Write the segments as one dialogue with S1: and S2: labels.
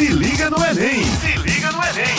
S1: Se liga no Enem! Se liga no Enem!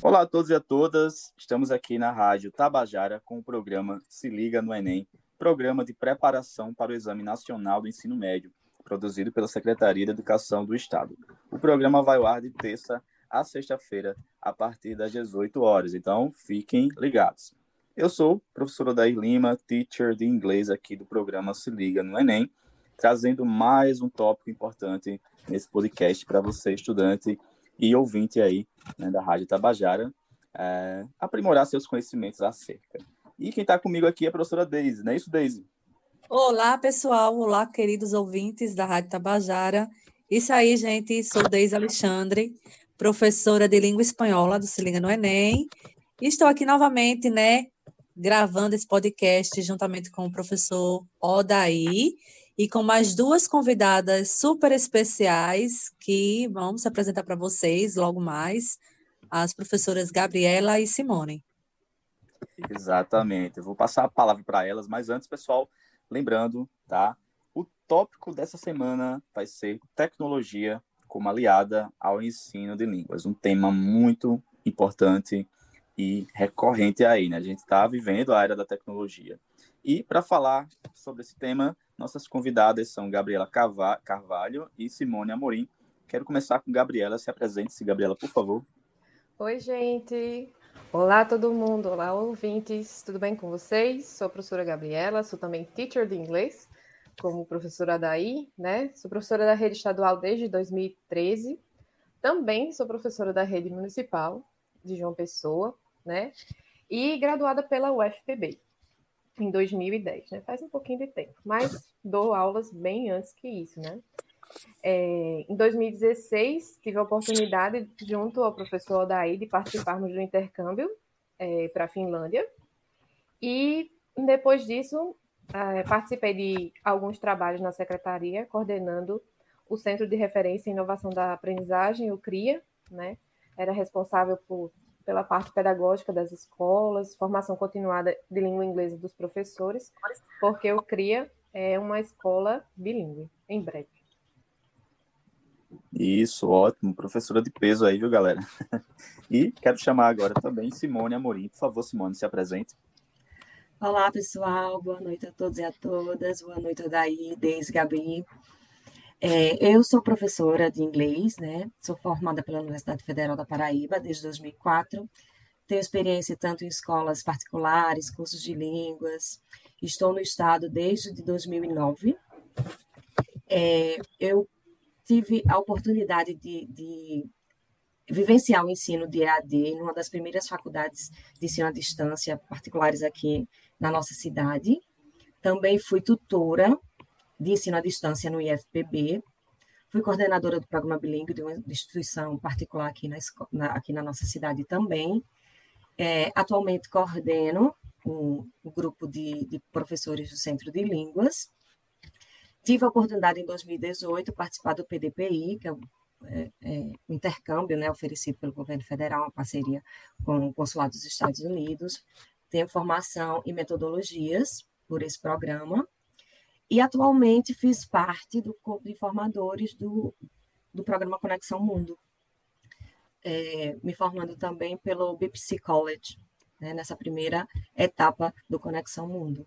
S2: Olá a todos e a todas. Estamos aqui na Rádio Tabajara com o programa Se liga no Enem, programa de preparação para o Exame Nacional do Ensino Médio, produzido pela Secretaria de Educação do Estado. O programa vai ao ar de terça a sexta-feira, a partir das 18 horas. Então, fiquem ligados. Eu sou professor Odair Lima, teacher de inglês aqui do programa Se Liga no Enem, trazendo mais um tópico importante nesse podcast para você, estudante e ouvinte aí né, da Rádio Tabajara, é, aprimorar seus conhecimentos acerca. E quem está comigo aqui é a professora Deise, não é isso, Deise?
S3: Olá, pessoal. Olá, queridos ouvintes da Rádio Tabajara. Isso aí, gente. Sou Deise Alexandre, professora de língua espanhola do Se Liga no Enem. E estou aqui novamente, né, gravando esse podcast juntamente com o professor Odaí e com mais duas convidadas super especiais que vamos apresentar para vocês logo mais, as professoras Gabriela e Simone.
S2: Exatamente. Eu vou passar a palavra para elas, mas antes, pessoal, lembrando, tá? O tópico dessa semana vai ser tecnologia como aliada ao ensino de línguas, um tema muito importante e recorrente aí, né? A gente está vivendo a era da tecnologia. E para falar sobre esse tema, nossas convidadas são Gabriela Carvalho e Simone Amorim. Quero começar com Gabriela. Se apresente-se, Gabriela, por favor.
S4: Oi, gente. Olá, todo mundo. Olá, ouvintes. Tudo bem com vocês? Sou a professora Gabriela, sou também teacher de inglês, como professora daí, né? Sou professora da rede estadual desde 2013. Também sou professora da rede municipal de João Pessoa, né? E graduada pela UFPB em 2010, né? Faz um pouquinho de tempo, mas dou aulas bem antes que isso, né? É, em 2016, tive a oportunidade, junto ao professor Odaí, de participarmos do intercâmbio é, para a Finlândia. E depois disso, é, participei de alguns trabalhos na secretaria, coordenando o Centro de Referência e Inovação da Aprendizagem, o CRIA, né? Era responsável por pela parte pedagógica das escolas, formação continuada de língua inglesa dos professores, porque o CRIA é uma escola bilíngue, em breve.
S2: Isso, ótimo. Professora de peso aí, viu, galera? E quero chamar agora também Simone Amorim. Por favor, Simone, se apresente.
S5: Olá, pessoal. Boa noite a todos e a todas. Boa noite, Daí, Deise, Gabi. É, eu sou professora de inglês, né? Sou formada pela Universidade Federal da Paraíba desde 2004. Tenho experiência tanto em escolas particulares, cursos de línguas. Estou no estado desde 2009. É, eu tive a oportunidade de, de vivenciar o ensino de EAD em uma das primeiras faculdades de ensino à distância particulares aqui na nossa cidade. Também fui tutora de ensino à distância no IFPB. Fui coordenadora do programa bilíngue de uma instituição particular aqui na, na aqui na nossa cidade também. É, atualmente coordeno um, um grupo de, de, professores do Centro de Línguas. Tive a oportunidade em 2018 de participar do PDPI, que é o é, é, intercâmbio né, oferecido pelo governo federal, uma parceria com o Consulado dos Estados Unidos. Tenho formação em metodologias por esse programa e atualmente fiz parte do corpo de formadores do, do programa Conexão Mundo, é, me formando também pelo BPC College, né, nessa primeira etapa do Conexão Mundo.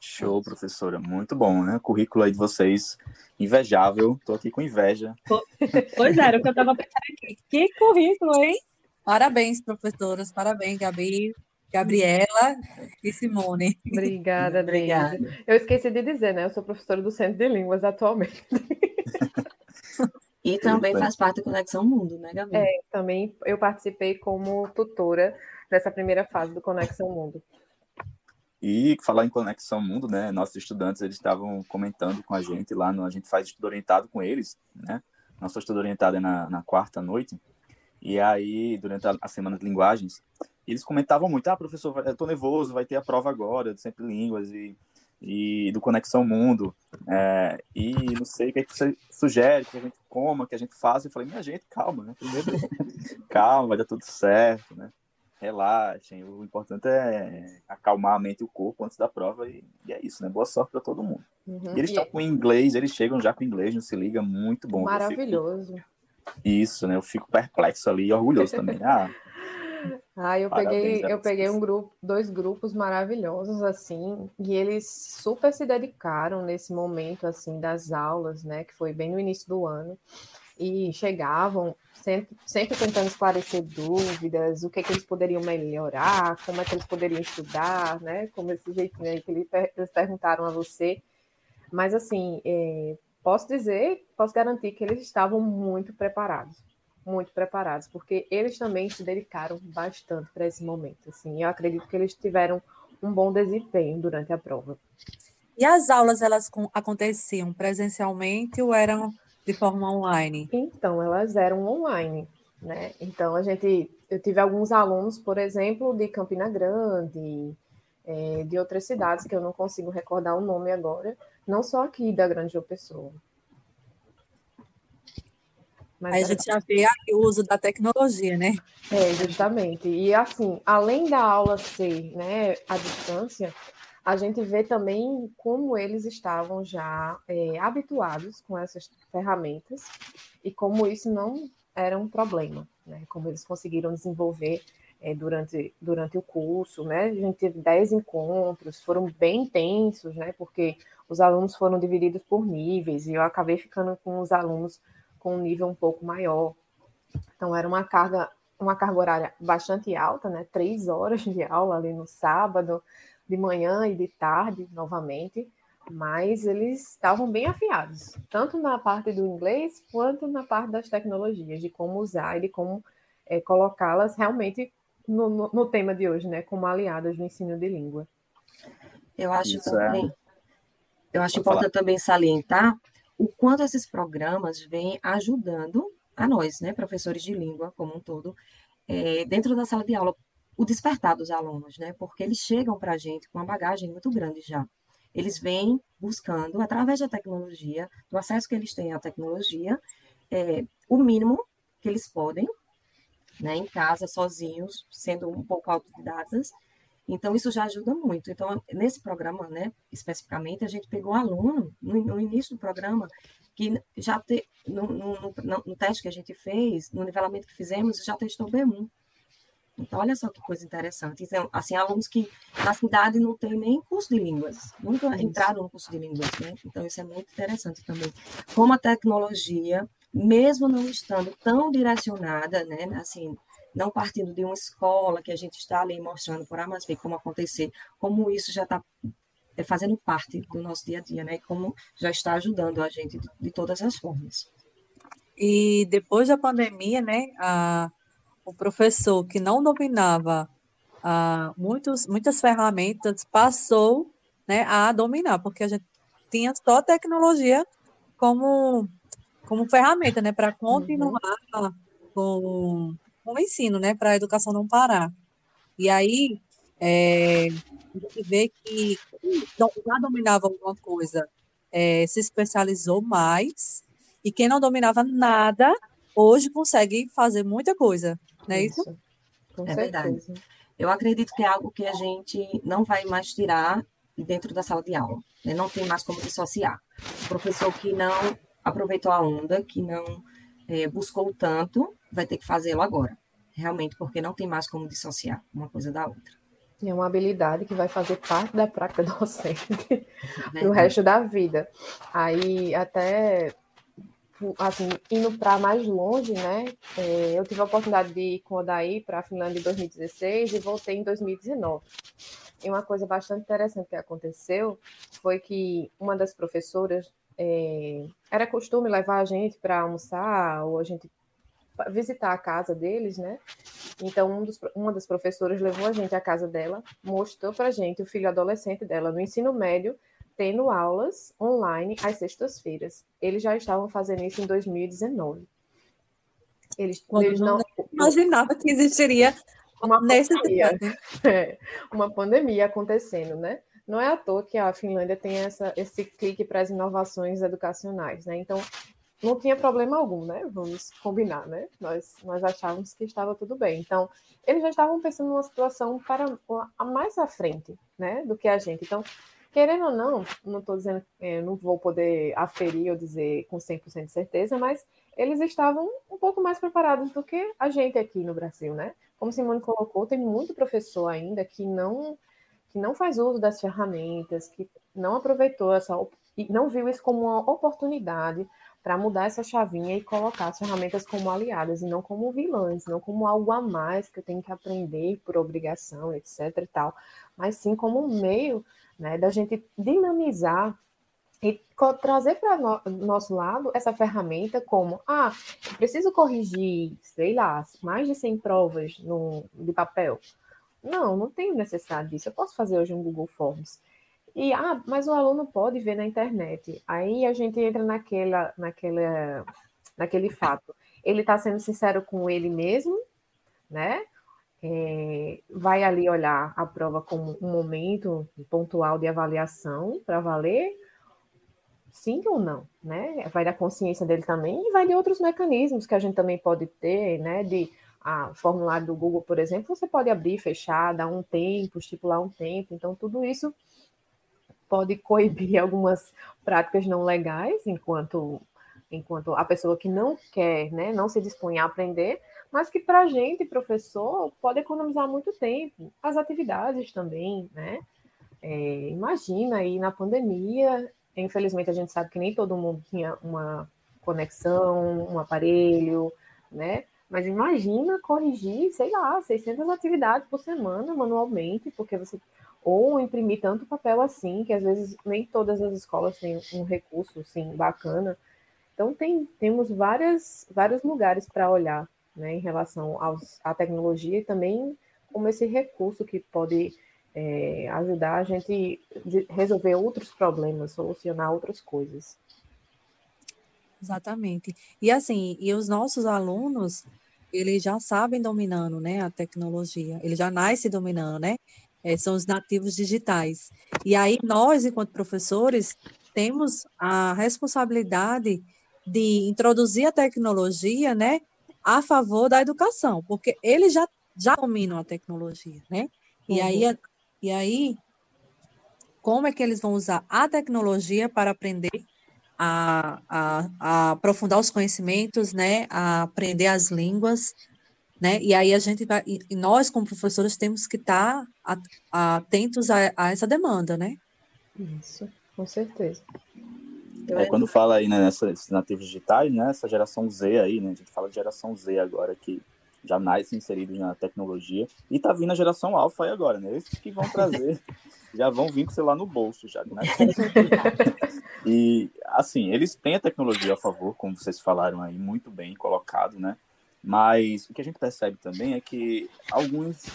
S2: Show, professora. Muito bom, né? O currículo aí de vocês, invejável. Estou aqui com inveja.
S3: Pois era, o que eu estava pensando aqui. Que currículo, hein? Parabéns, professoras. Parabéns, Gabi. Gabriela e Simone.
S4: Obrigada, obrigada. Eu esqueci de dizer, né? Eu sou professora do Centro de Línguas atualmente.
S5: E também faz parte da Conexão Mundo, né, Gabi?
S4: É, também eu participei como tutora dessa primeira fase do Conexão Mundo.
S2: E falar em Conexão Mundo, né? Nossos estudantes eles estavam comentando com a gente lá, no, a gente faz estudo orientado com eles, né? Nosso estudo orientado é na, na quarta noite. E aí, durante a, a semana de linguagens, eles comentavam muito, ah, professor, eu tô nervoso, vai ter a prova agora, de Sempre Línguas e, e do Conexão Mundo, é, e não sei o que, é que você sugere, que a gente coma, que a gente faça. Eu falei, minha gente, calma, né? Primeiro, calma, vai dar tudo certo, né? relaxem. O importante é acalmar a mente e o corpo antes da prova e, e é isso, né? Boa sorte para todo mundo.
S4: Uhum.
S2: E eles estão
S4: é
S2: com inglês, eles chegam já com inglês, não se liga, muito bom.
S4: Maravilhoso.
S2: isso, né? Eu fico perplexo ali e orgulhoso também. Ah,
S4: Ah, eu
S2: Parabéns
S4: peguei, eu peguei um grupo, dois grupos maravilhosos assim, e eles super se dedicaram nesse momento assim das aulas, né, que foi bem no início do ano, e chegavam sempre, sempre tentando esclarecer dúvidas, o que que eles poderiam melhorar, como é que eles poderiam estudar, né, como esse jeitinho aí que eles per- eles perguntaram a você. Mas assim, é, posso dizer, posso garantir que eles estavam muito preparados muito preparados, porque eles também se dedicaram bastante para esse momento. Assim, eu acredito que eles tiveram um bom desempenho durante a prova.
S3: E as aulas, elas aconteciam presencialmente ou eram de forma online?
S4: Então, elas eram online, né? Então, a gente, eu tive alguns alunos, por exemplo, de Campina Grande, eh, de outras cidades que eu não consigo recordar o nome agora, não só aqui da Grande João Pessoa. Mas
S3: Aí a
S4: era-
S3: gente já vê o uso da tecnologia, né?
S4: É, justamente. E assim, além da aula ser, né, à distância, a gente vê também como eles estavam já é, habituados com essas ferramentas e como isso não era um problema, né? Como eles conseguiram desenvolver é, durante, durante o curso, né? A gente teve 10 encontros, foram bem intensos, né? Porque os alunos foram divididos por níveis e eu acabei ficando com os alunos com um nível um pouco maior. Então, era uma carga, uma carga horária bastante alta, né? Três horas de aula ali no sábado, de manhã e de tarde, novamente. Mas eles estavam bem afiados, tanto na parte do inglês quanto na parte das tecnologias, de como usar e de como é, colocá-las realmente no, no, no, tema de hoje, né? Como aliadas no ensino de língua.
S5: Eu acho
S2: Isso
S5: também,
S2: é.
S5: eu acho importante também salientar o quanto esses programas vêm ajudando a nós, né, professores de língua como um todo, é, dentro da sala de aula, o despertar dos alunos, né, porque eles chegam para a gente com uma bagagem muito grande já. Eles vêm buscando, através da tecnologia, do acesso que eles têm à tecnologia, é, o mínimo que eles podem, né, em casa, sozinhos, sendo um pouco autodidatas, então, isso já ajuda muito. Então, nesse programa, né, especificamente, a gente pegou um aluno, no, no início do programa, que já te, no, no, no, teste que a gente fez, no nivelamento que fizemos, já testou B1. Então, olha só que coisa interessante. Então, assim, alunos que na cidade não tem nem curso de línguas, nunca isso. entraram no curso de línguas, né? Então, isso é muito interessante também. Como a tecnologia, mesmo não estando tão direcionada, né, assim, não partindo de uma escola que a gente está ali mostrando por A mais B como acontecer, como isso já está fazendo parte do nosso dia a dia, né? Como já está ajudando a gente de, de todas as formas.
S3: E depois da pandemia, né, a, o professor que não dominava a, muitos, muitas ferramentas passou né, a dominar, porque a gente tinha só tecnologia como, como ferramenta, né, para continuar uhum. com o ensino, né, para a educação não parar. E aí, é, a gente vê que já dominava alguma coisa, é, se especializou mais, e quem não dominava nada, hoje consegue fazer muita coisa, não é isso? isso?
S5: Com é certeza. verdade. Eu acredito que é algo que a gente não vai mais tirar dentro da sala de aula, né? não tem mais como dissociar. O professor que não aproveitou a onda, que não é, buscou tanto, vai ter que fazê-lo agora, realmente, porque não tem mais como dissociar uma coisa da outra.
S4: É uma habilidade que vai fazer parte da prática docente para o resto da vida. Aí, até, assim, indo para mais longe, né, é, eu tive a oportunidade de ir com o Daí para a Finlândia em 2016 e voltei em 2019. E uma coisa bastante interessante que aconteceu foi que uma das professoras, é, era costume levar a gente para almoçar ou a gente visitar a casa deles, né? Então, um dos, uma das professoras levou a gente à casa dela, mostrou para a gente o filho adolescente dela no ensino médio, tendo aulas online às sextas-feiras. Eles já estavam fazendo isso em 2019.
S3: Eles, eles não, não imaginava que existiria
S4: uma pandemia, é, uma pandemia acontecendo, né? Não é à toa que a Finlândia tem essa, esse clique para as inovações educacionais, né? Então, não tinha problema algum, né? Vamos combinar, né? Nós, nós achávamos que estava tudo bem. Então, eles já estavam pensando numa situação para a mais à frente, né? Do que a gente. Então, querendo ou não, não estou dizendo, é, não vou poder aferir ou dizer com 100% de certeza, mas eles estavam um pouco mais preparados do que a gente aqui no Brasil, né? Como Simone colocou, tem muito professor ainda que não que não faz uso das ferramentas, que não aproveitou essa e não viu isso como uma oportunidade para mudar essa chavinha e colocar as ferramentas como aliadas e não como vilãs, não como algo a mais que eu tenho que aprender por obrigação, etc e tal, mas sim como um meio, né, da gente dinamizar e trazer para no, nosso lado essa ferramenta como, ah, preciso corrigir, sei lá, mais de 100 provas no, de papel. Não, não tenho necessidade disso. Eu posso fazer hoje um Google Forms. E, ah, mas o aluno pode ver na internet. Aí a gente entra naquela, naquela, naquele fato. Ele está sendo sincero com ele mesmo, né? É, vai ali olhar a prova como um momento pontual de avaliação para valer, sim ou não, né? Vai da consciência dele também e vai de outros mecanismos que a gente também pode ter, né? De a formulário do Google, por exemplo, você pode abrir, fechar, dar um tempo, estipular um tempo. Então, tudo isso pode coibir algumas práticas não legais, enquanto, enquanto a pessoa que não quer, né, não se dispõe a aprender, mas que para a gente, professor, pode economizar muito tempo. As atividades também, né? É, imagina aí na pandemia, infelizmente a gente sabe que nem todo mundo tinha uma conexão, um aparelho, né? Mas imagina corrigir, sei lá, 600 atividades por semana manualmente, porque você ou imprimir tanto papel assim, que às vezes nem todas as escolas têm um recurso assim bacana. Então tem, temos várias, vários lugares para olhar né, em relação aos, à tecnologia e também como esse recurso que pode é, ajudar a gente resolver outros problemas, solucionar outras coisas.
S3: Exatamente. E assim, e os nossos alunos, eles já sabem dominando, né, a tecnologia. Eles já nascem dominando, né? é, são os nativos digitais. E aí nós, enquanto professores, temos a responsabilidade de introduzir a tecnologia, né, a favor da educação, porque eles já, já dominam a tecnologia, né? E uhum. aí, e aí, como é que eles vão usar a tecnologia para aprender a, a, a aprofundar os conhecimentos, né, a aprender as línguas, né? E aí a gente vai, e nós como professores temos que estar atentos a, a essa demanda, né?
S4: Isso, com certeza.
S2: É, quando fala aí né, nessas nativos digitais, né, essa geração Z aí, né, a gente fala de geração Z agora que já nasce inserido na tecnologia e tá vindo a geração alfa aí agora, né? Esses que vão trazer, já vão vir com o celular no bolso já, né? e assim, eles têm a tecnologia a favor, como vocês falaram aí, muito bem colocado, né? Mas o que a gente percebe também é que alguns,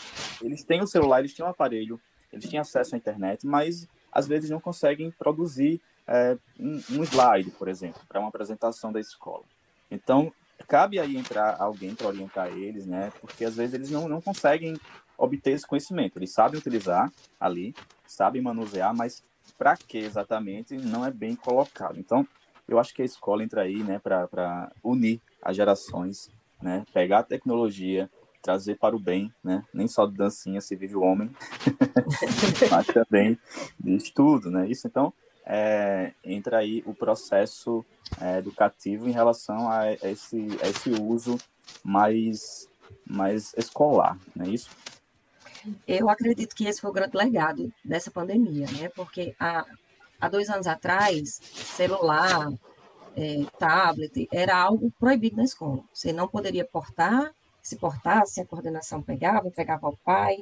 S2: eles têm o celular, eles têm o aparelho, eles têm acesso à internet, mas às vezes não conseguem produzir é, um, um slide, por exemplo, para uma apresentação da escola. Então, cabe aí entrar alguém para orientar eles, né? Porque às vezes eles não, não conseguem obter esse conhecimento. Eles sabem utilizar ali, sabem manusear, mas para que exatamente não é bem colocado. Então, eu acho que a escola entra aí, né, para unir as gerações né? Pegar a tecnologia, trazer para o bem, né? Nem só de dancinha se vive o homem, mas também de estudo, né? Isso, então, é, entra aí o processo é, educativo em relação a esse, a esse uso mais, mais escolar, não é isso?
S5: Eu acredito que esse foi o grande legado dessa pandemia, né? Porque há, há dois anos atrás, celular, é, tablet, era algo proibido na escola. Você não poderia portar, se portasse, a coordenação pegava, entregava ao pai,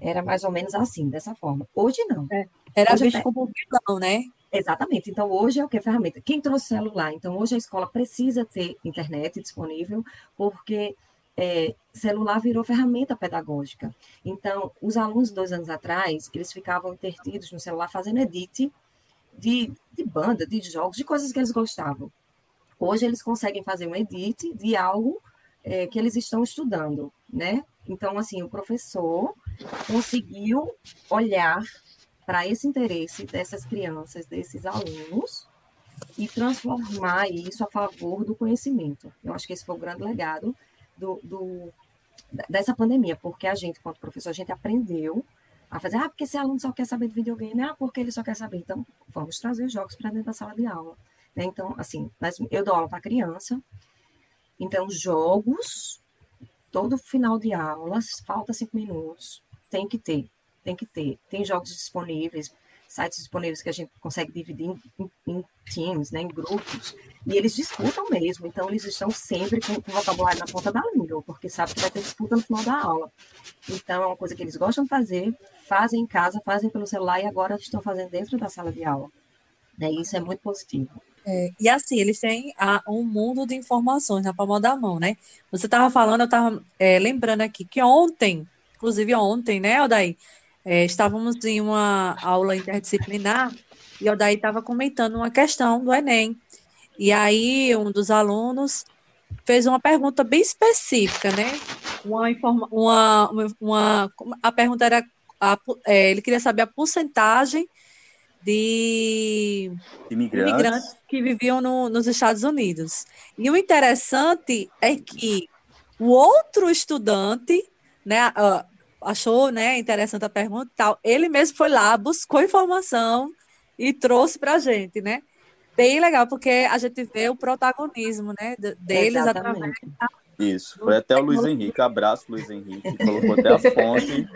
S5: era mais ou menos assim, dessa forma. Hoje não. É,
S3: era hoje, a gente como vilão, né?
S5: Exatamente. Então, hoje é o que? Ferramenta. Quem trouxe celular? Então, hoje a escola precisa ter internet disponível, porque é, celular virou ferramenta pedagógica. Então, os alunos, dois anos atrás, eles ficavam intertidos no celular fazendo edit de, de banda, de jogos, de coisas que eles gostavam. Hoje eles conseguem fazer um edit de algo é, que eles estão estudando, né? Então, assim, o professor conseguiu olhar para esse interesse dessas crianças, desses alunos, e transformar isso a favor do conhecimento. Eu acho que esse foi o grande legado do, do dessa pandemia, porque a gente, quanto professor, a gente aprendeu a fazer, ah, porque esse aluno só quer saber de videogame, ah, porque ele só quer saber. Então, vamos trazer jogos para dentro da sala de aula. Né? Então, assim, eu dou aula para criança, então, jogos, todo final de aula, falta cinco minutos, tem que ter, tem que ter. Tem jogos disponíveis, sites disponíveis que a gente consegue dividir em, em, teams, né, em grupos, e eles disputam mesmo, então eles estão sempre com, o vocabulário na ponta da língua, porque sabe que vai ter disputa no final da aula. Então é uma coisa que eles gostam de fazer, fazem em casa, fazem pelo celular e agora estão fazendo dentro da sala de aula. Né, isso é muito positivo.
S3: É, e assim, eles têm a, um mundo de informações na palma da mão, né? Você estava falando, eu estava é, lembrando aqui que ontem, inclusive ontem, né, Odaí, é, estávamos em uma aula interdisciplinar e o Odaí estava comentando uma questão do Enem. E aí um dos alunos fez uma pergunta bem específica, né? Uma, informa, uma, uma, a pergunta era, a, é, ele queria saber a porcentagem de
S2: imigrantes, imigrantes
S3: que viviam no, nos Estados Unidos. E o interessante é que o outro estudante, né, achou, né, interessante a pergunta e tal, ele mesmo foi lá, buscou informação e trouxe para a gente, né? Bem legal, porque a gente vê o protagonismo, né, deles através
S2: isso, foi até o Luiz Henrique. Abraço, Luiz Henrique. Colocou até a fonte.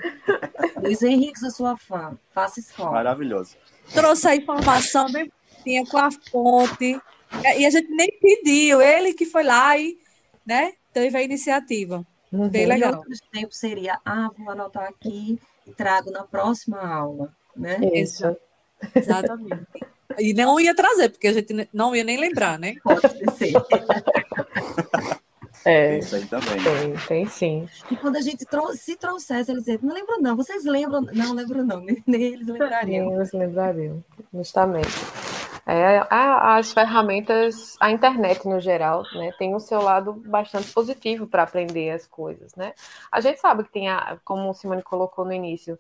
S5: Luiz Henrique, sou sua fã. Faça escola.
S2: Maravilhoso
S3: trouxe a informação bem tinha com a fonte, e a gente nem pediu, ele que foi lá e né, teve a iniciativa. Uhum. Bem legal.
S5: E outros tempos seria, ah, vou anotar aqui e trago na próxima aula, né?
S3: Isso. Exatamente. E não ia trazer, porque a gente não ia nem lembrar, né?
S5: Pode ser.
S4: É,
S2: isso aí também.
S4: Tem, tem sim.
S5: E quando a gente trou se trouxesse, eles diziam, não lembro não, vocês lembram? Não, lembro não, nem eles lembrariam.
S4: Nem eles lembrariam, justamente. É, as ferramentas, a internet no geral, né, tem o seu lado bastante positivo para aprender as coisas, né? A gente sabe que tem, a, como o Simone colocou no início,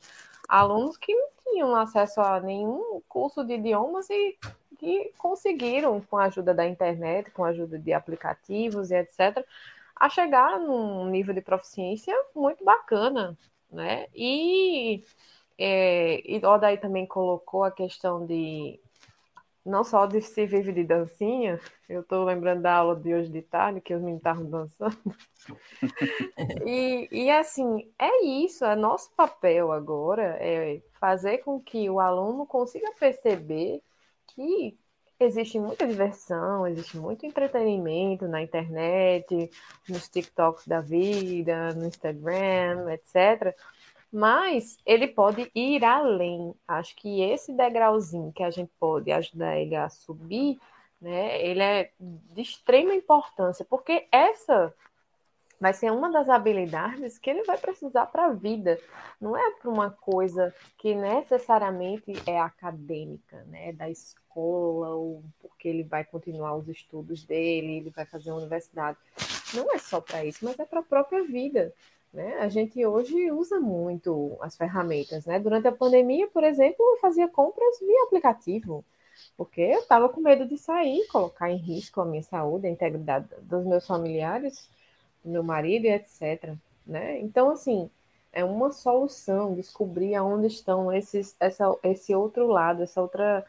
S4: alunos que não tinham acesso a nenhum curso de idiomas e que conseguiram, com a ajuda da internet, com a ajuda de aplicativos e etc., a chegar num nível de proficiência muito bacana, né? E, é, e o Odaí também colocou a questão de não só de se vive de dancinha, eu estou lembrando da aula de hoje de tarde, que os meninos estavam dançando. e, e assim, é isso, é nosso papel agora, é fazer com que o aluno consiga perceber que existe muita diversão, existe muito entretenimento na internet, nos TikToks da vida, no Instagram, etc. Mas ele pode ir além. Acho que esse degrauzinho que a gente pode ajudar ele a subir, né, ele é de extrema importância, porque essa vai ser uma das habilidades que ele vai precisar para a vida. Não é para uma coisa que necessariamente é acadêmica, né, da escola, ou porque ele vai continuar os estudos dele, ele vai fazer a universidade. Não é só para isso, mas é para a própria vida. Né? A gente hoje usa muito as ferramentas. Né? Durante a pandemia, por exemplo, eu fazia compras via aplicativo, porque eu estava com medo de sair, colocar em risco a minha saúde, a integridade dos meus familiares meu marido etc. Né? Então, assim, é uma solução descobrir aonde estão esses, essa, esse outro lado, essa outra.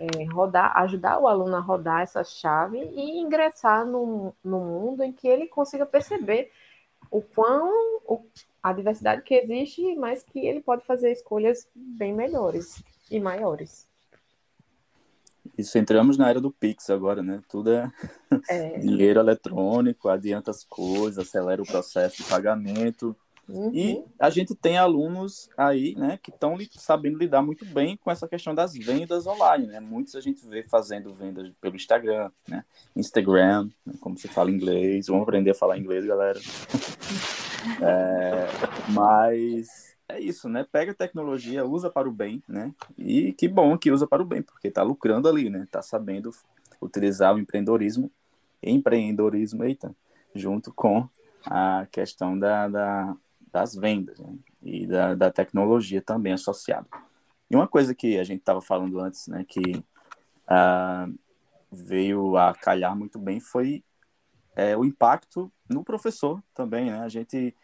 S4: É, rodar, ajudar o aluno a rodar essa chave e ingressar no, no mundo em que ele consiga perceber o quão o, a diversidade que existe, mas que ele pode fazer escolhas bem melhores e maiores.
S2: Isso entramos na era do Pix agora, né? Tudo é, é. dinheiro eletrônico, adianta as coisas, acelera o processo de pagamento. Uhum. E a gente tem alunos aí, né, que estão sabendo lidar muito bem com essa questão das vendas online, né? Muitos a gente vê fazendo vendas pelo Instagram, né? Instagram, né? como se fala inglês. Vamos aprender a falar inglês, galera. é, mas é isso, né? Pega a tecnologia, usa para o bem, né? E que bom que usa para o bem, porque está lucrando ali, né? Está sabendo utilizar o empreendedorismo, empreendedorismo, eita, junto com a questão da, da das vendas né? e da, da tecnologia também associada. E uma coisa que a gente estava falando antes, né? Que uh, veio a calhar muito bem foi é, o impacto no professor também, né? A gente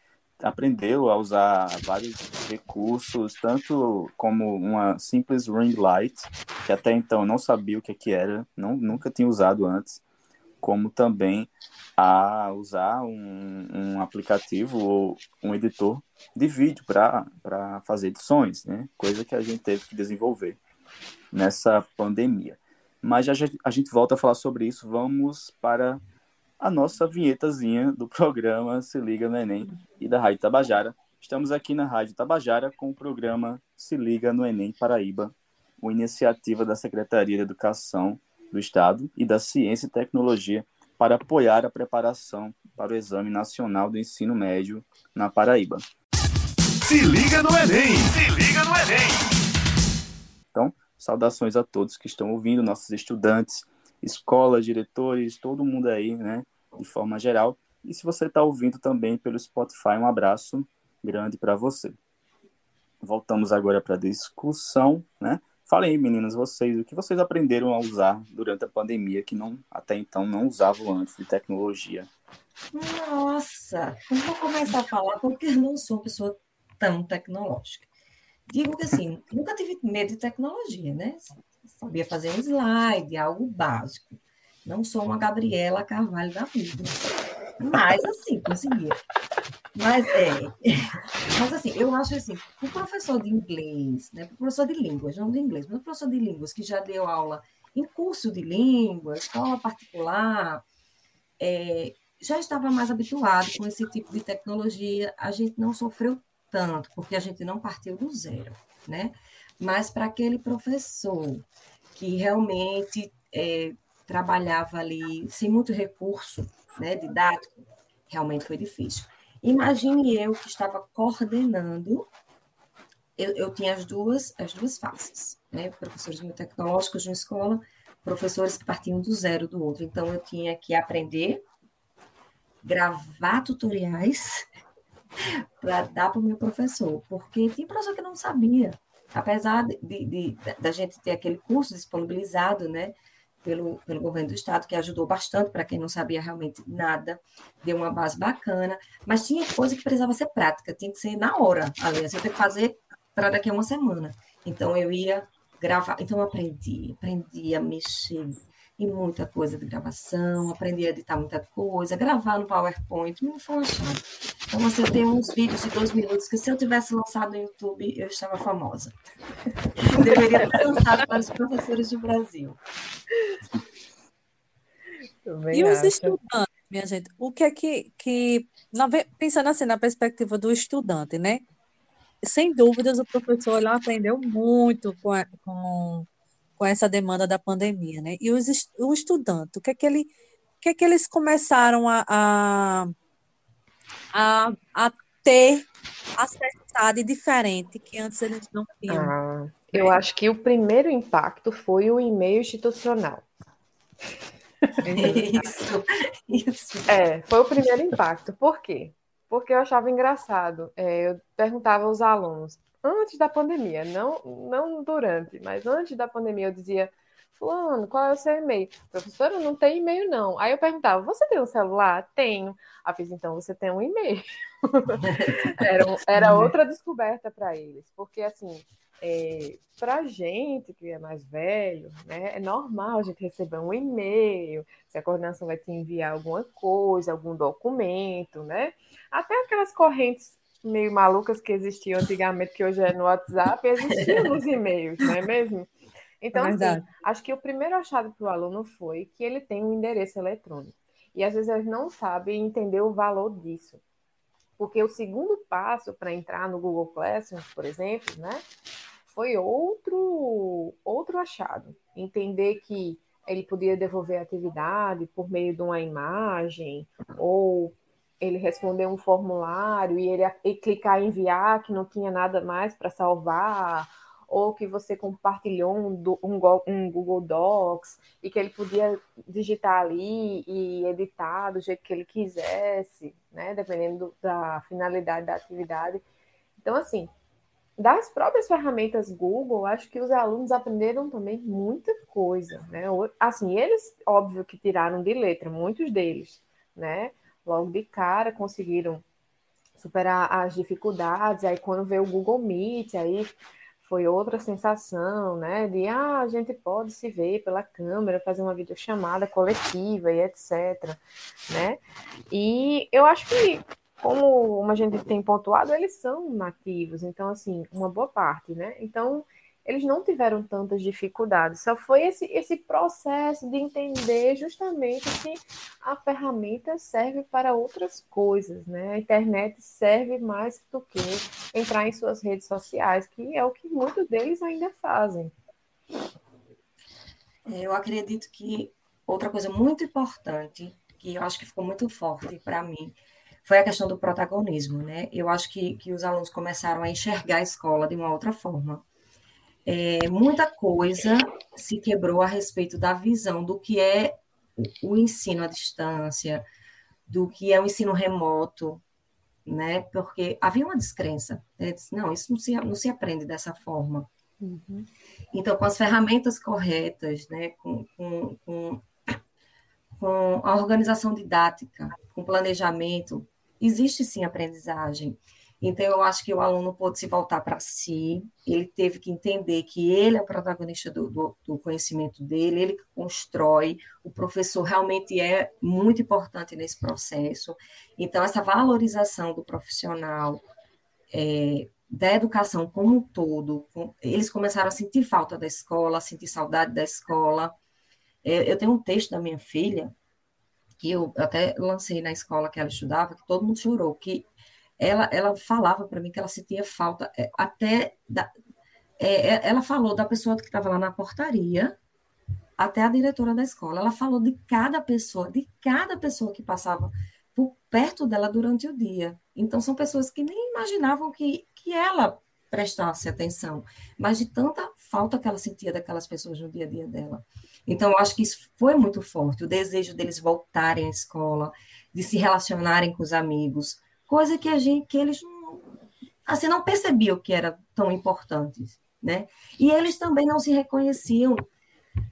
S2: aprendeu a usar vários recursos, tanto como uma simples ring light, que até então não sabia o que, que era, não, nunca tinha usado antes, como também a usar um, um aplicativo ou um editor de vídeo para fazer edições, né? coisa que a gente teve que desenvolver nessa pandemia. Mas já a gente volta a falar sobre isso, vamos para a nossa vinhetazinha do programa Se Liga no Enem e da Rádio Tabajara. Estamos aqui na Rádio Tabajara com o programa Se Liga no Enem Paraíba, uma iniciativa da Secretaria de Educação do Estado e da Ciência e Tecnologia para apoiar a preparação para o Exame Nacional do Ensino Médio na Paraíba.
S1: Se liga no Enem! Se liga no Enem!
S2: Então, saudações a todos que estão ouvindo, nossos estudantes, escolas, diretores, todo mundo aí, né, de forma geral. E se você está ouvindo também pelo Spotify, um abraço grande para você. Voltamos agora para a discussão, né? Falem aí, meninas, vocês, o que vocês aprenderam a usar durante a pandemia que não até então não usavam antes de tecnologia?
S5: Nossa, não vou começar a falar porque eu não sou uma pessoa tão tecnológica. Digo que assim, nunca tive medo de tecnologia, né? Sabia fazer um slide, algo básico. Não sou uma Gabriela Carvalho da vida. Mas assim, conseguia. Mas é. Mas assim, eu acho assim, o professor de inglês, né? O professor de línguas, não de inglês, mas o professor de línguas que já deu aula em curso de língua, escola particular, é, já estava mais habituado com esse tipo de tecnologia. A gente não sofreu tanto, porque a gente não partiu do zero, né? Mas para aquele professor que realmente é, trabalhava ali sem muito recurso né, didático, realmente foi difícil. Imagine eu que estava coordenando, eu, eu tinha as duas, as duas faces, né? professores muito tecnológicos de uma escola, professores que partiam do zero do outro. Então, eu tinha que aprender, gravar tutoriais para dar para o meu professor, porque tinha professor que não sabia, apesar de, de, de, da gente ter aquele curso disponibilizado, né, pelo, pelo governo do estado, que ajudou bastante para quem não sabia realmente nada, deu uma base bacana, mas tinha coisa que precisava ser prática, tinha que ser na hora, aliás, eu tenho que fazer para daqui a uma semana. Então eu ia gravar, então eu aprendi, aprendi a mexer em muita coisa de gravação, aprendi a editar muita coisa, gravar no PowerPoint, me foi uma chave. Então, você tem uns vídeos de dois minutos que se eu tivesse lançado no YouTube, eu estava famosa. Deveria ter lançado para os professores do Brasil.
S3: E os estudantes, minha gente, o que é que, que pensando assim na perspectiva do estudante, né? Sem dúvidas, o professor ele aprendeu muito com, a, com com essa demanda da pandemia, né? E os, o estudante, o que é que, ele, o que, é que eles começaram a, a, a, a ter acessado diferente que antes eles não tinham?
S4: Ah, eu acho que o primeiro impacto foi o e-mail institucional.
S5: Isso, isso.
S4: É, foi o primeiro impacto. Por quê? Porque eu achava engraçado. É, eu perguntava aos alunos, antes da pandemia, não, não durante, mas antes da pandemia eu dizia, fulano, qual é o seu e-mail? Professora, não tem e-mail não. Aí eu perguntava, você tem um celular? Tenho. Aí fiz, então você tem um e-mail. era, era outra descoberta para eles, porque assim, é, para gente que é mais velho, né, é normal a gente receber um e-mail, se a coordenação vai te enviar alguma coisa, algum documento, né? Até aquelas correntes meio malucas que existiam antigamente, que hoje é no WhatsApp, existiam nos e-mails, não é mesmo? Então, é assim, acho que o primeiro achado para o aluno foi que ele tem um endereço eletrônico. E às vezes ele não sabe entender o valor disso. Porque o segundo passo para entrar no Google Classroom, por exemplo, né, foi outro, outro achado. Entender que ele podia devolver a atividade por meio de uma imagem ou ele responder um formulário e ele e clicar em enviar que não tinha nada mais para salvar, ou que você compartilhou um, um, um, Google Docs e que ele podia digitar ali e editar do jeito que ele quisesse, né? Dependendo da finalidade da atividade. Então, assim, das próprias ferramentas Google, acho que os alunos aprenderam também muita coisa, né? Assim, eles, óbvio que tiraram de letra, muitos deles, né? Logo de cara conseguiram superar as dificuldades, aí quando veio o Google Meet, aí foi outra sensação, né? De ah, a gente pode se ver pela câmera, fazer uma videochamada coletiva e etc, né? E eu acho que como a gente tem pontuado, eles são nativos, então, assim, uma boa parte, né? Então, eles não tiveram tantas dificuldades, só foi esse, esse processo de entender justamente que a ferramenta serve para outras coisas, né? A internet serve mais do que entrar em suas redes sociais, que é o que muitos deles ainda fazem.
S5: Eu acredito que outra coisa muito importante, que eu acho que ficou muito forte para mim, foi a questão do protagonismo, né? Eu acho que, que os alunos começaram a enxergar a escola de uma outra forma. É, muita coisa se quebrou a respeito da visão do que é o ensino à distância, do que é o ensino remoto, né? Porque havia uma descrença. Né? Não, isso não se, não se aprende dessa forma. Uhum. Então, com as ferramentas corretas, né? com, com, com, com a organização didática, com planejamento, existe sim aprendizagem. Então, eu acho que o aluno pôde se voltar para si, ele teve que entender que ele é o protagonista do, do, do, conhecimento dele, ele que constrói, o professor realmente é muito importante nesse processo. Então, essa valorização do profissional, é, da educação como um todo, eles começaram a sentir falta da escola, a sentir saudade da escola. É, eu tenho um texto da minha filha, que eu até lancei na escola que ela estudava, que todo mundo chorou, que ela, ela falava para mim que ela sentia falta é, até da, é, é, ela falou da pessoa que estava lá na portaria até a diretora da escola. Ela falou de cada pessoa, de cada pessoa que passava por perto dela durante o dia. Então, são pessoas que nem imaginavam que, que ela prestasse atenção, mas de tanta falta que ela sentia daquelas pessoas no dia a dia dela. Então, eu acho que isso foi muito forte, o desejo deles voltarem à escola, de se relacionarem com os amigos, coisa que a gente, que eles assim, não percebiam que era tão importante, né? E eles também não se reconheciam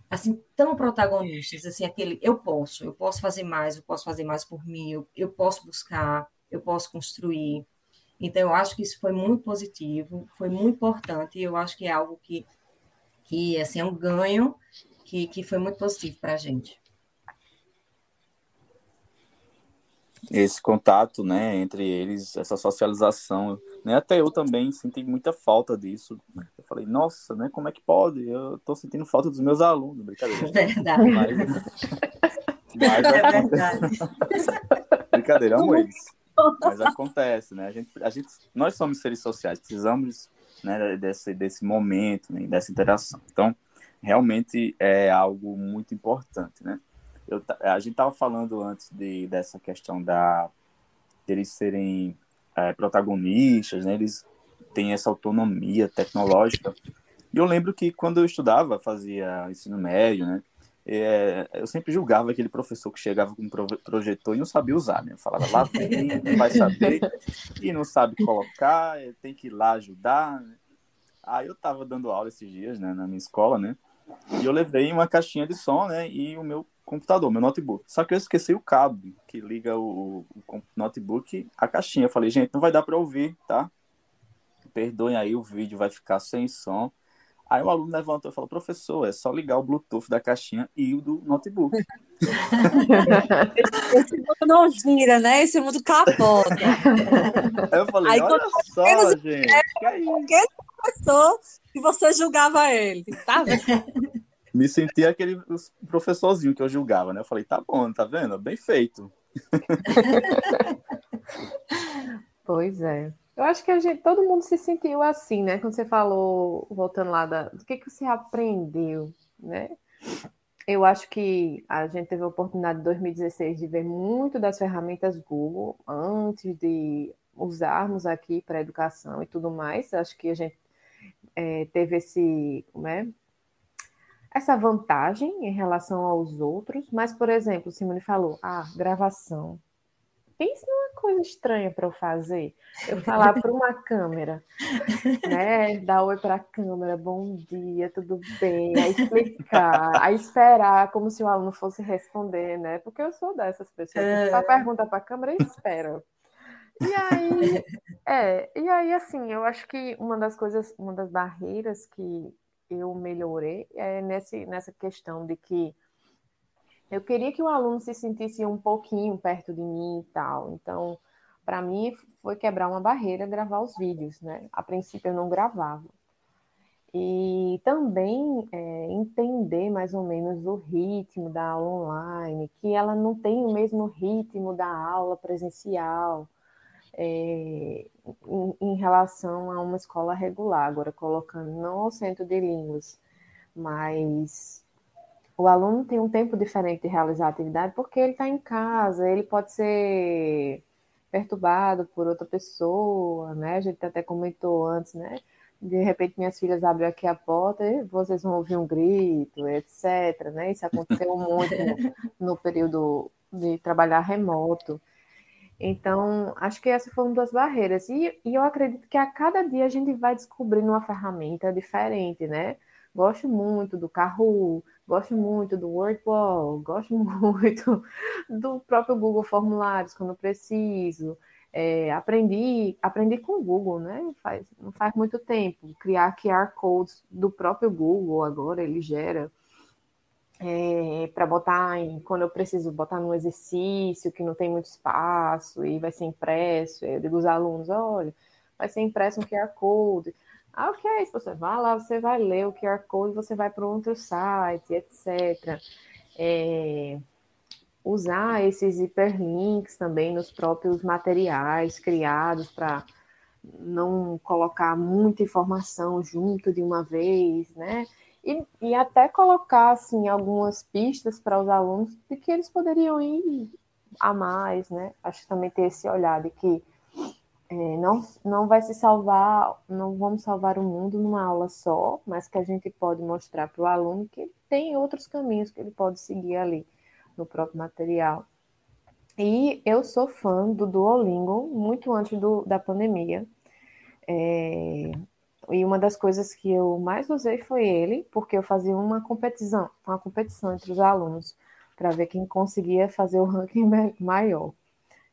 S5: assim tão protagonistas, assim aquele eu posso, eu posso fazer mais, eu posso fazer mais por mim, eu, eu posso buscar, eu posso construir. Então eu acho que isso foi muito positivo, foi muito importante e eu acho que é algo que que assim é um ganho que, que foi muito positivo para a gente.
S2: Esse contato, né, entre eles, essa socialização, né, até eu também senti muita falta disso. Eu falei, nossa, né, como é que pode? Eu estou sentindo falta dos meus alunos, brincadeira.
S5: Verdade. Mas,
S2: mas é verdade. brincadeira, amo eles. Mas acontece, né? A gente, a gente, nós somos seres sociais, precisamos né, desse, desse momento, né, dessa interação. Então, realmente é algo muito importante, né? Eu, a gente estava falando antes de, dessa questão da eles serem é, protagonistas, né? Eles têm essa autonomia tecnológica. E eu lembro que quando eu estudava, fazia ensino médio, né? É, eu sempre julgava aquele professor que chegava com um projetor e não sabia usar, né? Eu falava, lá tem, não vai saber, e não sabe colocar, tem que ir lá ajudar. Aí eu estava dando aula esses dias, né, na minha escola, né? E eu levei uma caixinha de som, né? E o meu computador, meu notebook. Só que eu esqueci o cabo que liga o, o notebook à caixinha. Eu falei, gente, não vai dar para ouvir, tá? Perdoem aí, o vídeo vai ficar sem som. Aí o aluno levantou e falou, professor, é só ligar o Bluetooth da caixinha e o do notebook.
S3: Esse mundo não gira, né? Esse mundo capota.
S2: Aí eu falei, aí, olha só, gente. É, que é isso?
S3: Professor e você julgava ele, tá
S2: Me senti aquele professorzinho que eu julgava, né? Eu falei, tá bom, tá vendo? Bem feito.
S4: Pois é. Eu acho que a gente, todo mundo se sentiu assim, né? Quando você falou, voltando lá, da, do que, que você aprendeu, né? Eu acho que a gente teve a oportunidade em 2016 de ver muito das ferramentas Google antes de usarmos aqui para educação e tudo mais. Acho que a gente é, teve esse, né, essa vantagem em relação aos outros, mas, por exemplo, Simone falou, ah, gravação. pense numa coisa estranha para eu fazer. Eu falar para uma câmera, né? Dar oi para a câmera, bom dia, tudo bem, aí explicar, aí esperar como se o aluno fosse responder, né? Porque eu sou dessas pessoas que só é. pergunta para a câmera e espera. E aí, é, e aí, assim, eu acho que uma das coisas, uma das barreiras que eu melhorei é nesse, nessa questão de que eu queria que o aluno se sentisse um pouquinho perto de mim e tal. Então, para mim, foi quebrar uma barreira gravar os vídeos, né? A princípio, eu não gravava. E também é, entender mais ou menos o ritmo da aula online, que ela não tem o mesmo ritmo da aula presencial é, em, em, relação a uma escola regular, agora colocando não ao centro de línguas, mas o aluno tem um tempo diferente de realizar a atividade porque ele está em casa, ele pode ser perturbado por outra pessoa, né? A gente até comentou antes, né? De repente minhas filhas abrem aqui a porta e vocês vão ouvir um grito, etc. Né? Isso aconteceu muito no, no período de trabalhar remoto. Então, acho que essa foi uma das barreiras. E, e, eu acredito que a cada dia a gente vai descobrindo uma ferramenta diferente, né? Gosto muito do Carro, gosto muito do Wordwall, gosto muito do próprio Google Formulários quando preciso. É, aprendi, aprendi com o Google, né? Faz, não faz muito tempo. Criar QR codes do próprio Google agora, ele gera é, para botar em, quando eu preciso botar num exercício que não tem muito espaço e vai ser impresso, eu digo aos alunos, olha, vai ser impresso um QR Code. Ah, ok, se você vai lá, você vai ler o QR Code, você vai para outro site, etc. É, usar esses hiperlinks também nos próprios materiais criados para não colocar muita informação junto de uma vez, né? E, e até colocar assim, algumas pistas para os alunos de que eles poderiam ir a mais, né? Acho que também ter esse olhar de que é, não, não vai se salvar, não vamos salvar o mundo numa aula só, mas que a gente pode mostrar para o aluno que tem outros caminhos que ele pode seguir ali no próprio material. E eu sou fã do Duolingo muito antes do, da pandemia. É, e uma das coisas que eu mais usei foi ele, porque eu fazia uma competição, uma competição entre os alunos para ver quem conseguia fazer o ranking maior.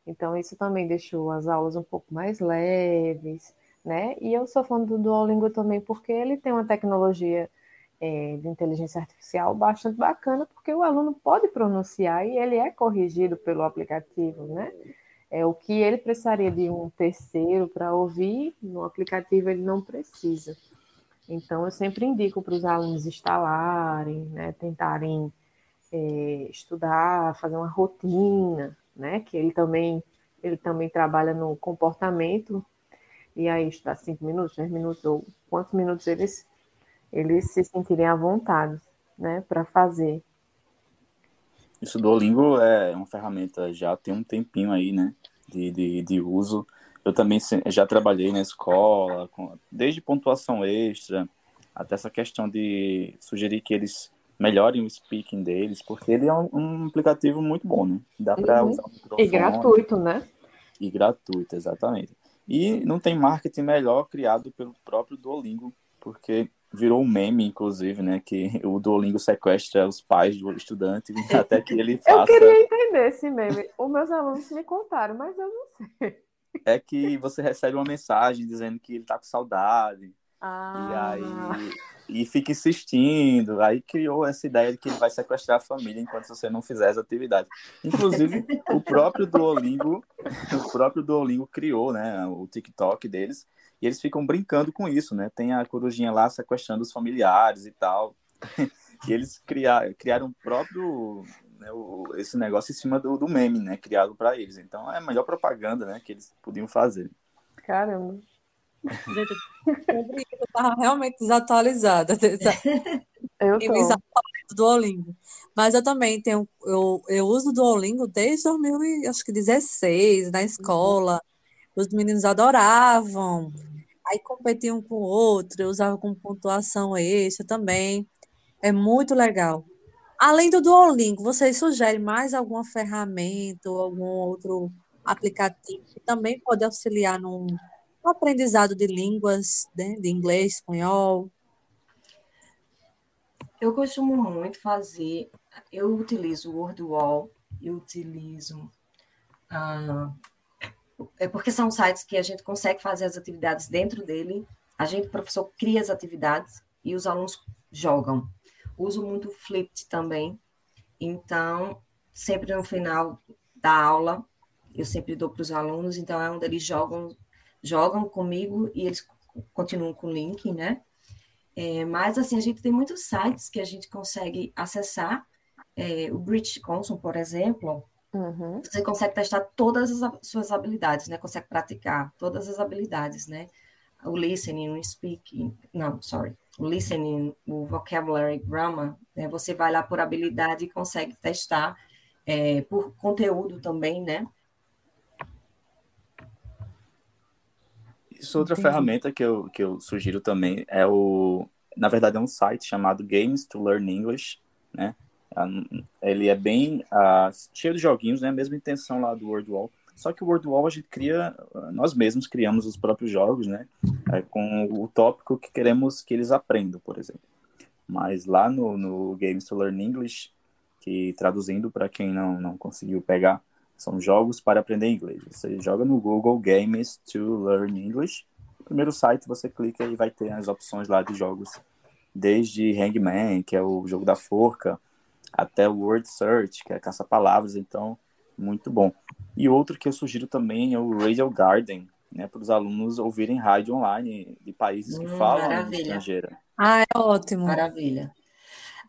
S4: Então isso também deixou as aulas um pouco mais leves, né? E eu sou fã do Duolingo também porque ele tem uma tecnologia é, de inteligência artificial bastante bacana, porque o aluno pode pronunciar e ele é corrigido pelo aplicativo, né? É o que ele precisaria de um terceiro para ouvir, no aplicativo ele não precisa. Então, eu sempre indico para os alunos instalarem, né, tentarem é, estudar, fazer uma rotina, né, que ele também, ele também trabalha no comportamento, e aí está cinco minutos, dez minutos, ou quantos minutos eles, eles se sentirem à vontade, né, para fazer.
S2: Isso do Duolingo é uma ferramenta já tem um tempinho aí, né? De, de, de uso. Eu também já trabalhei na escola, com, desde pontuação extra, até essa questão de sugerir que eles melhorem o speaking deles, porque ele é um, um aplicativo muito bom, né? Dá para uhum. usar o microfone.
S4: E gratuito, né?
S2: E gratuito, exatamente. E não tem marketing melhor criado pelo próprio Duolingo, porque virou um meme, inclusive, né? Que o Duolingo sequestra os pais do estudante até que ele faça.
S4: Eu queria entender esse meme. Os meus alunos me contaram, mas eu não sei.
S2: É que você recebe uma mensagem dizendo que ele tá com saudade.
S4: Ah.
S2: E aí e fica insistindo. Aí criou essa ideia de que ele vai sequestrar a família enquanto você não fizer as atividades. Inclusive, o próprio Duolingo, o próprio Duolingo criou, né, o TikTok deles, e eles ficam brincando com isso, né? Tem a corujinha lá sequestrando os familiares e tal. e eles criar, criaram o próprio né, o, esse negócio em cima do, do meme, né? Criado para eles. Então é a melhor propaganda, né? Que eles podiam fazer.
S4: Caramba.
S3: eu estava realmente desatualizada. Eu tô. do Duolingo. Mas eu também tenho, eu, eu uso o Duolingo desde 2016, na escola. Os meninos adoravam. Aí competiam com o outro, usava com pontuação extra também. É muito legal. Além do Duolingo, vocês sugerem mais alguma ferramenta ou algum outro aplicativo que também pode auxiliar no, no aprendizado de línguas, né, de inglês, espanhol?
S5: Eu costumo muito fazer, eu utilizo o WordWall, eu utilizo. Ah, é porque são sites que a gente consegue fazer as atividades dentro dele, a gente, professor, cria as atividades e os alunos jogam. Uso muito Flipped também, então, sempre no final da aula, eu sempre dou para os alunos, então é onde eles jogam, jogam comigo e eles continuam com o link, né? É, mas, assim, a gente tem muitos sites que a gente consegue acessar. É, o British Consul, por exemplo, uhum. você consegue testar todas as suas habilidades, né? Consegue praticar todas as habilidades, né? O listening, o speaking, não, sorry, o listening, o vocabulary grammar, né? Você vai lá por habilidade e consegue testar é, por conteúdo também, né?
S2: Isso, outra Entendi. ferramenta que eu, que eu sugiro também é o. Na verdade, é um site chamado Games to Learn English, né? Ele é bem uh, cheio de joguinhos, né? A mesma intenção lá do WordWall. Só que o WordWall a gente cria, nós mesmos criamos os próprios jogos, né? É, com o tópico que queremos que eles aprendam, por exemplo. Mas lá no, no Games to Learn English, que traduzindo para quem não, não conseguiu pegar, são jogos para aprender inglês. Você joga no Google Games to Learn English. primeiro site você clica e vai ter as opções lá de jogos, desde Hangman, que é o jogo da forca, até o Word Search, que é caça-palavras, então muito bom. E outro que eu sugiro também é o Radio Garden, né, para os alunos ouvirem rádio online de países que hum, falam maravilha. estrangeira.
S3: Ah, é ótimo.
S5: Maravilha.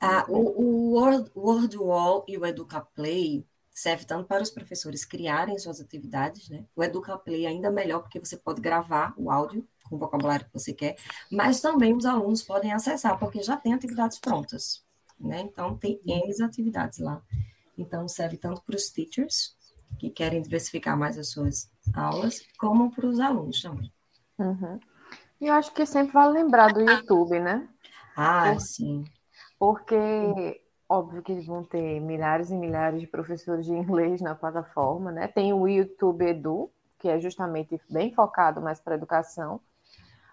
S5: Ah, o, o Word, Word Wall e o EducaPlay serve tanto para os professores criarem suas atividades, né? O EducaPlay é ainda melhor porque você pode gravar o áudio com o vocabulário que você quer, mas também os alunos podem acessar, porque já tem atividades prontas, né? Então, tem N atividades lá. Então, serve tanto para os teachers, que querem diversificar mais as suas aulas, como para os alunos também.
S4: Uhum. E eu acho que sempre vale lembrar do YouTube, né?
S5: Ah, Por... sim.
S4: Porque Óbvio que vão ter milhares e milhares de professores de inglês na plataforma, né? Tem o YouTube Edu, que é justamente bem focado mais para educação.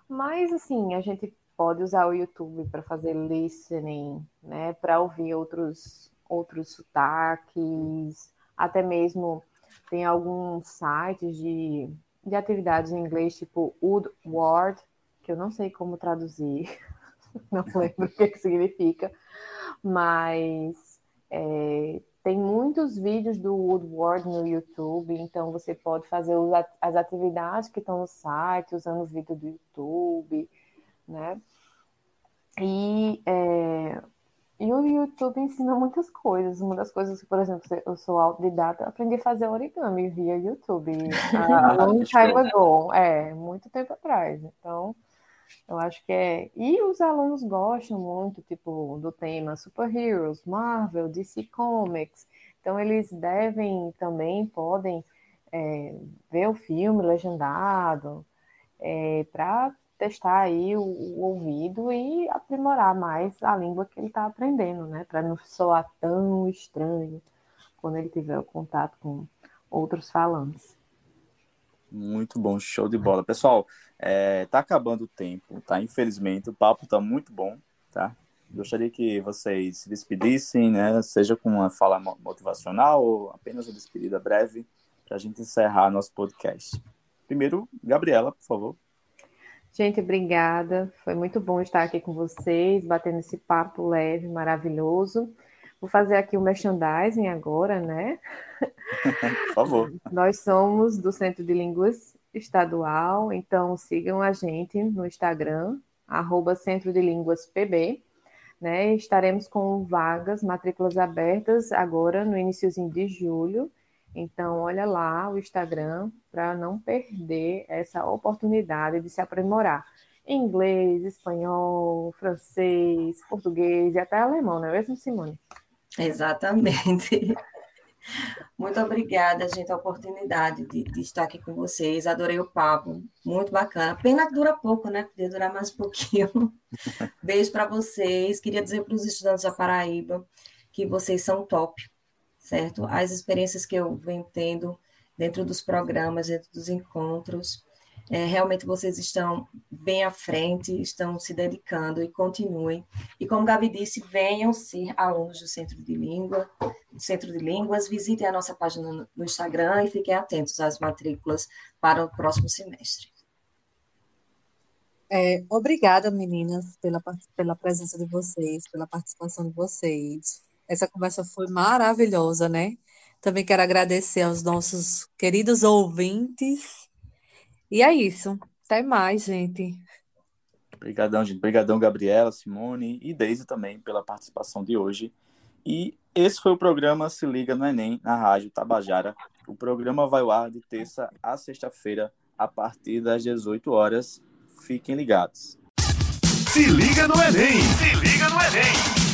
S4: Mas, assim, a gente pode usar o YouTube para fazer listening, né? Para ouvir outros, outros sotaques, até mesmo tem alguns sites de, de atividades em inglês, tipo Woodward, que eu não sei como traduzir, não lembro o que, que significa, mas é, tem muitos vídeos do Woodward no YouTube, então você pode fazer as atividades que estão no site, usando o vídeo do YouTube, né? E, é, e o YouTube ensina muitas coisas. Uma das coisas, por exemplo, eu sou autodidata, eu aprendi a fazer origami via YouTube long time ago, é, muito tempo atrás. Então, eu acho que é. E os alunos gostam muito, tipo, do tema superheroes, Marvel, DC Comics. Então, eles devem também, podem é, ver o filme legendado é, para testar aí o, o, ouvido e aprimorar mais a língua que ele está aprendendo, né? Para não soar tão estranho quando ele tiver o contato com outros falantes.
S2: Muito bom, show de bola. Pessoal, é, tá acabando o tempo, tá? Infelizmente, o papo tá muito bom, tá? Gostaria que vocês se despedissem, né? Seja com uma fala motivacional ou apenas uma despedida breve, para a gente encerrar nosso podcast. Primeiro, Gabriela, por favor.
S4: Gente, obrigada. Foi muito bom estar aqui com vocês, batendo esse papo leve, maravilhoso. Vou fazer aqui o merchandising agora, né?
S2: Por favor.
S4: Nós somos do Centro de Línguas Estadual, então sigam a gente no Instagram, arroba Centro de Línguas PB. Né? Estaremos com vagas, matrículas abertas agora no iníciozinho de julho. Então, olha lá o Instagram para não perder essa oportunidade de se aprimorar. Inglês, espanhol, francês, português e até alemão, não é mesmo, Simone?
S5: Exatamente. Muito obrigada, gente, a oportunidade de, de, estar aqui com vocês. Adorei o papo, muito bacana. Pena que dura pouco, né? Podia durar mais um pouquinho. Beijo para vocês. Queria dizer para os estudantes da Paraíba que vocês são top, certo? As experiências que eu venho tendo dentro dos programas, dentro dos encontros. É, realmente vocês estão bem à frente, estão se dedicando e continuem. E como Gabi disse, venham ser alunos do Centro de Língua, do Centro de Línguas, visitem a nossa página no Instagram e fiquem atentos às matrículas para o próximo semestre.
S3: É, obrigada, meninas, pela, pela presença de vocês, pela participação de vocês. Essa conversa foi maravilhosa, né? Também quero agradecer aos nossos queridos ouvintes. E é isso. Até mais, gente.
S2: Obrigadão, gente. Obrigadão, Gabriela, Simone e Deise também pela participação de hoje. E esse foi o programa Se Liga no Enem, na Rádio Tabajara. O programa vai ao ar de terça a sexta-feira, a partir das 18 horas. Fiquem ligados.
S1: Se liga no Enem! Se liga no Enem!